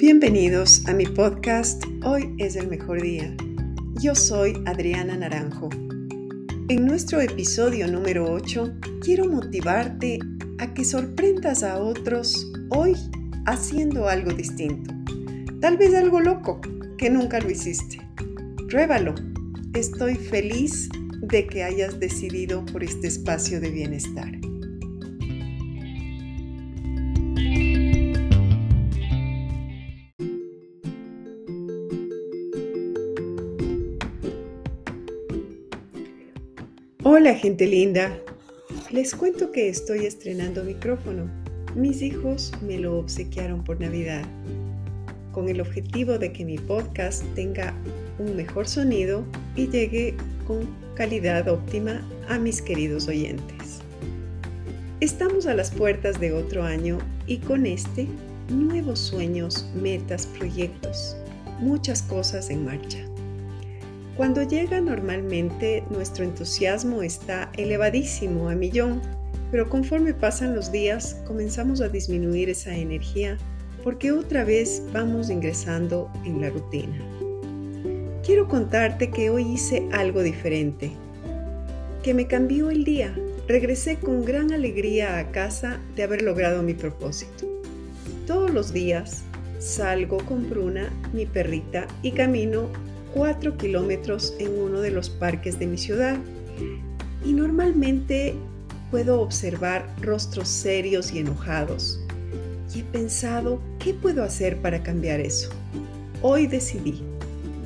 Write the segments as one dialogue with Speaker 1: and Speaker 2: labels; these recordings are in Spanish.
Speaker 1: Bienvenidos a mi podcast Hoy es el mejor día. Yo soy Adriana Naranjo. En nuestro episodio número 8 quiero motivarte a que sorprendas a otros hoy haciendo algo distinto. Tal vez algo loco que nunca lo hiciste. Pruébalo. Estoy feliz de que hayas decidido por este espacio de bienestar. Hola gente linda, les cuento que estoy estrenando micrófono. Mis hijos me lo obsequiaron por Navidad, con el objetivo de que mi podcast tenga un mejor sonido y llegue con calidad óptima a mis queridos oyentes. Estamos a las puertas de otro año y con este nuevos sueños, metas, proyectos, muchas cosas en marcha. Cuando llega normalmente nuestro entusiasmo está elevadísimo a millón, pero conforme pasan los días comenzamos a disminuir esa energía porque otra vez vamos ingresando en la rutina. Quiero contarte que hoy hice algo diferente, que me cambió el día. Regresé con gran alegría a casa de haber logrado mi propósito. Todos los días salgo con Bruna, mi perrita, y camino 4 kilómetros en uno de los parques de mi ciudad y normalmente puedo observar rostros serios y enojados. Y he pensado, ¿qué puedo hacer para cambiar eso? Hoy decidí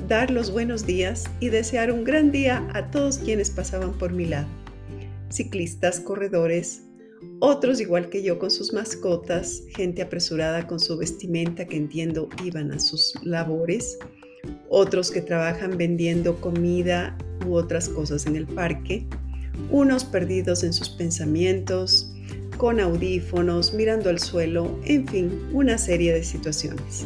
Speaker 1: dar los buenos días y desear un gran día a todos quienes pasaban por mi lado. Ciclistas, corredores, otros igual que yo con sus mascotas, gente apresurada con su vestimenta que entiendo iban a sus labores, otros que trabajan vendiendo comida u otras cosas en el parque, unos perdidos en sus pensamientos, con audífonos, mirando al suelo, en fin, una serie de situaciones.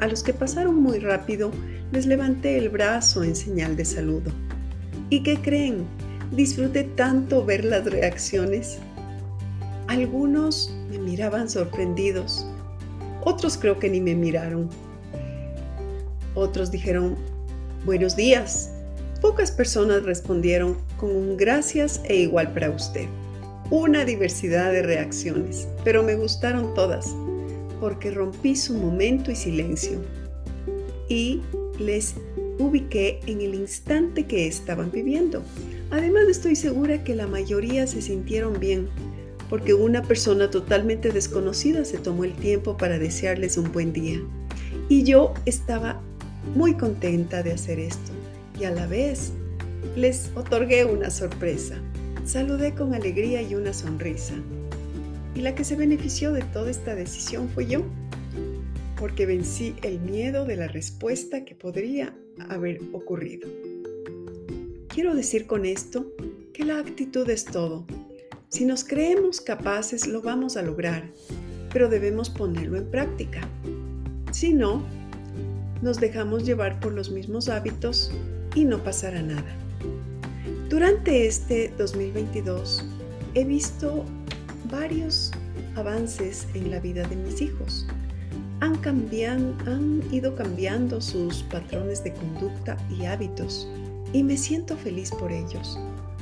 Speaker 1: A los que pasaron muy rápido les levanté el brazo en señal de saludo. ¿Y qué creen? Disfruté tanto ver las reacciones. Algunos me miraban sorprendidos, otros creo que ni me miraron otros dijeron buenos días. Pocas personas respondieron con un gracias e igual para usted. Una diversidad de reacciones, pero me gustaron todas porque rompí su momento y silencio y les ubiqué en el instante que estaban viviendo. Además estoy segura que la mayoría se sintieron bien porque una persona totalmente desconocida se tomó el tiempo para desearles un buen día. Y yo estaba muy contenta de hacer esto y a la vez les otorgué una sorpresa. Saludé con alegría y una sonrisa. Y la que se benefició de toda esta decisión fue yo, porque vencí el miedo de la respuesta que podría haber ocurrido. Quiero decir con esto que la actitud es todo. Si nos creemos capaces, lo vamos a lograr, pero debemos ponerlo en práctica. Si no, nos dejamos llevar por los mismos hábitos y no pasará nada. Durante este 2022 he visto varios avances en la vida de mis hijos. Han, han ido cambiando sus patrones de conducta y hábitos y me siento feliz por ellos.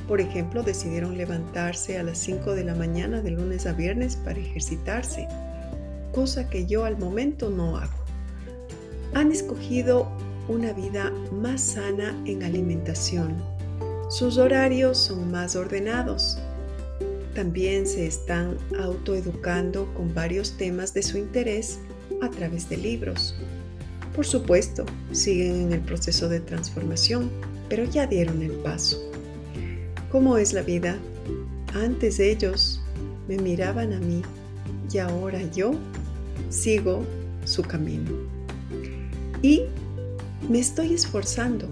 Speaker 1: Por ejemplo, decidieron levantarse a las 5 de la mañana de lunes a viernes para ejercitarse, cosa que yo al momento no hago han escogido una vida más sana en alimentación. Sus horarios son más ordenados. También se están autoeducando con varios temas de su interés a través de libros. Por supuesto, siguen en el proceso de transformación, pero ya dieron el paso. ¿Cómo es la vida? Antes ellos me miraban a mí y ahora yo sigo su camino. Y me estoy esforzando.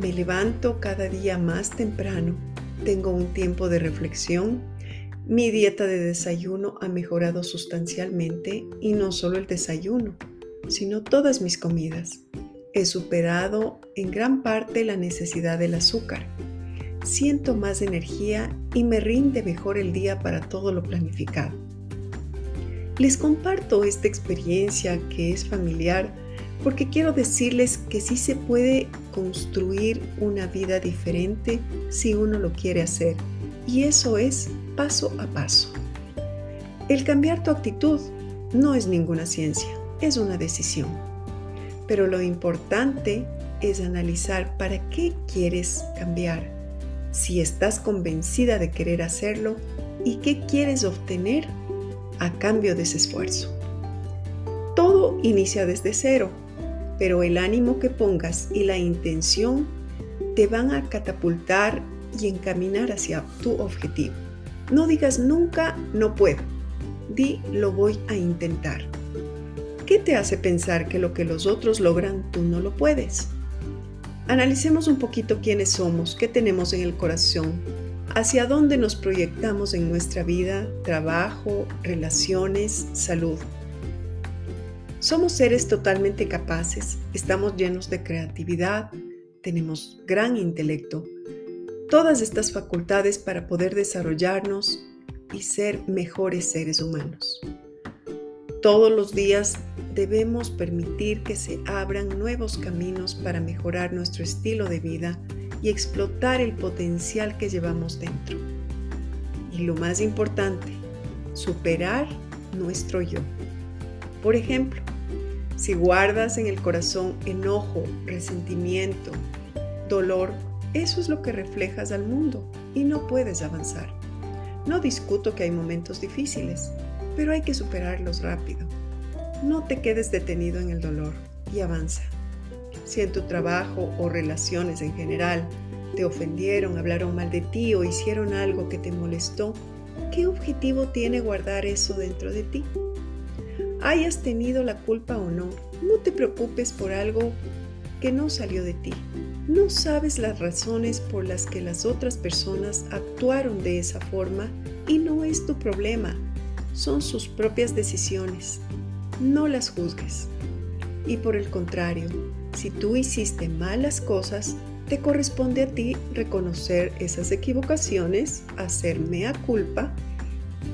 Speaker 1: Me levanto cada día más temprano. Tengo un tiempo de reflexión. Mi dieta de desayuno ha mejorado sustancialmente y no solo el desayuno, sino todas mis comidas. He superado en gran parte la necesidad del azúcar. Siento más energía y me rinde mejor el día para todo lo planificado. Les comparto esta experiencia que es familiar porque quiero decirles que sí se puede construir una vida diferente si uno lo quiere hacer. Y eso es paso a paso. El cambiar tu actitud no es ninguna ciencia, es una decisión. Pero lo importante es analizar para qué quieres cambiar, si estás convencida de querer hacerlo y qué quieres obtener a cambio de ese esfuerzo. Todo inicia desde cero, pero el ánimo que pongas y la intención te van a catapultar y encaminar hacia tu objetivo. No digas nunca no puedo, di lo voy a intentar. ¿Qué te hace pensar que lo que los otros logran tú no lo puedes? Analicemos un poquito quiénes somos, qué tenemos en el corazón, hacia dónde nos proyectamos en nuestra vida, trabajo, relaciones, salud. Somos seres totalmente capaces, estamos llenos de creatividad, tenemos gran intelecto, todas estas facultades para poder desarrollarnos y ser mejores seres humanos. Todos los días debemos permitir que se abran nuevos caminos para mejorar nuestro estilo de vida y explotar el potencial que llevamos dentro. Y lo más importante, superar nuestro yo. Por ejemplo, si guardas en el corazón enojo, resentimiento, dolor, eso es lo que reflejas al mundo y no puedes avanzar. No discuto que hay momentos difíciles, pero hay que superarlos rápido. No te quedes detenido en el dolor y avanza. Si en tu trabajo o relaciones en general te ofendieron, hablaron mal de ti o hicieron algo que te molestó, ¿qué objetivo tiene guardar eso dentro de ti? Hayas tenido la culpa o no, no te preocupes por algo que no salió de ti. No sabes las razones por las que las otras personas actuaron de esa forma y no es tu problema. Son sus propias decisiones. No las juzgues. Y por el contrario, si tú hiciste malas cosas, te corresponde a ti reconocer esas equivocaciones, hacer mea culpa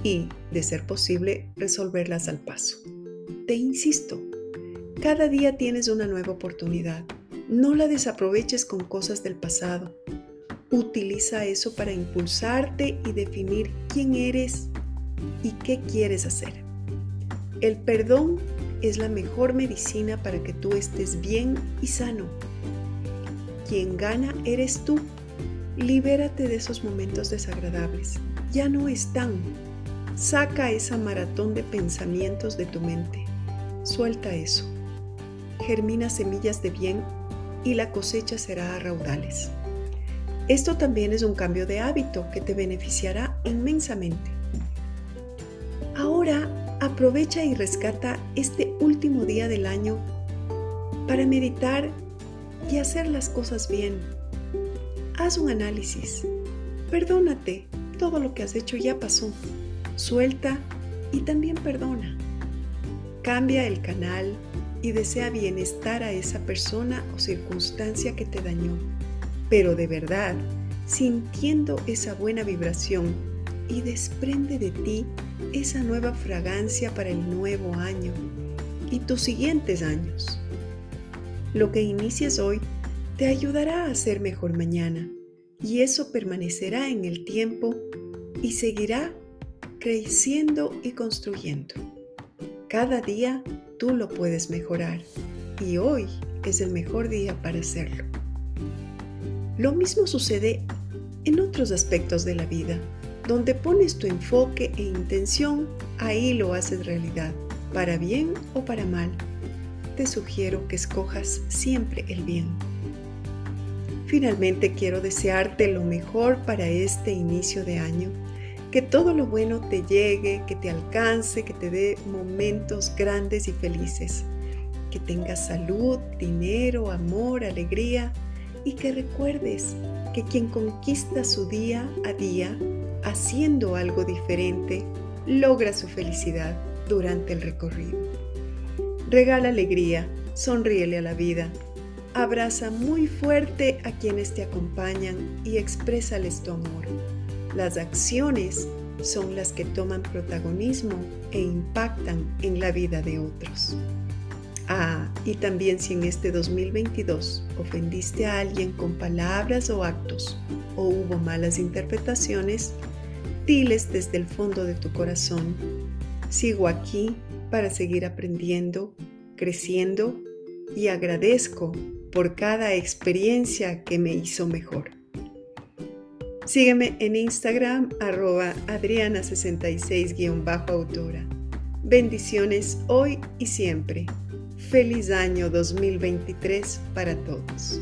Speaker 1: y, de ser posible, resolverlas al paso. Te insisto, cada día tienes una nueva oportunidad. No la desaproveches con cosas del pasado. Utiliza eso para impulsarte y definir quién eres y qué quieres hacer. El perdón es la mejor medicina para que tú estés bien y sano. Quien gana eres tú. Libérate de esos momentos desagradables. Ya no están. Saca esa maratón de pensamientos de tu mente. Suelta eso. Germina semillas de bien y la cosecha será a raudales. Esto también es un cambio de hábito que te beneficiará inmensamente. Ahora aprovecha y rescata este último día del año para meditar y hacer las cosas bien. Haz un análisis. Perdónate. Todo lo que has hecho ya pasó. Suelta y también perdona. Cambia el canal y desea bienestar a esa persona o circunstancia que te dañó. Pero de verdad, sintiendo esa buena vibración y desprende de ti esa nueva fragancia para el nuevo año y tus siguientes años. Lo que inicies hoy te ayudará a ser mejor mañana y eso permanecerá en el tiempo y seguirá creciendo y construyendo. Cada día tú lo puedes mejorar y hoy es el mejor día para hacerlo. Lo mismo sucede en otros aspectos de la vida. Donde pones tu enfoque e intención, ahí lo haces realidad, para bien o para mal. Te sugiero que escojas siempre el bien. Finalmente quiero desearte lo mejor para este inicio de año. Que todo lo bueno te llegue, que te alcance, que te dé momentos grandes y felices. Que tengas salud, dinero, amor, alegría y que recuerdes que quien conquista su día a día haciendo algo diferente, logra su felicidad durante el recorrido. Regala alegría, sonríele a la vida, abraza muy fuerte a quienes te acompañan y exprésales tu amor. Las acciones son las que toman protagonismo e impactan en la vida de otros. Ah, y también si en este 2022 ofendiste a alguien con palabras o actos o hubo malas interpretaciones, diles desde el fondo de tu corazón, sigo aquí para seguir aprendiendo, creciendo y agradezco por cada experiencia que me hizo mejor. Sígueme en Instagram arroba adriana66-autora. Bendiciones hoy y siempre. Feliz año 2023 para todos.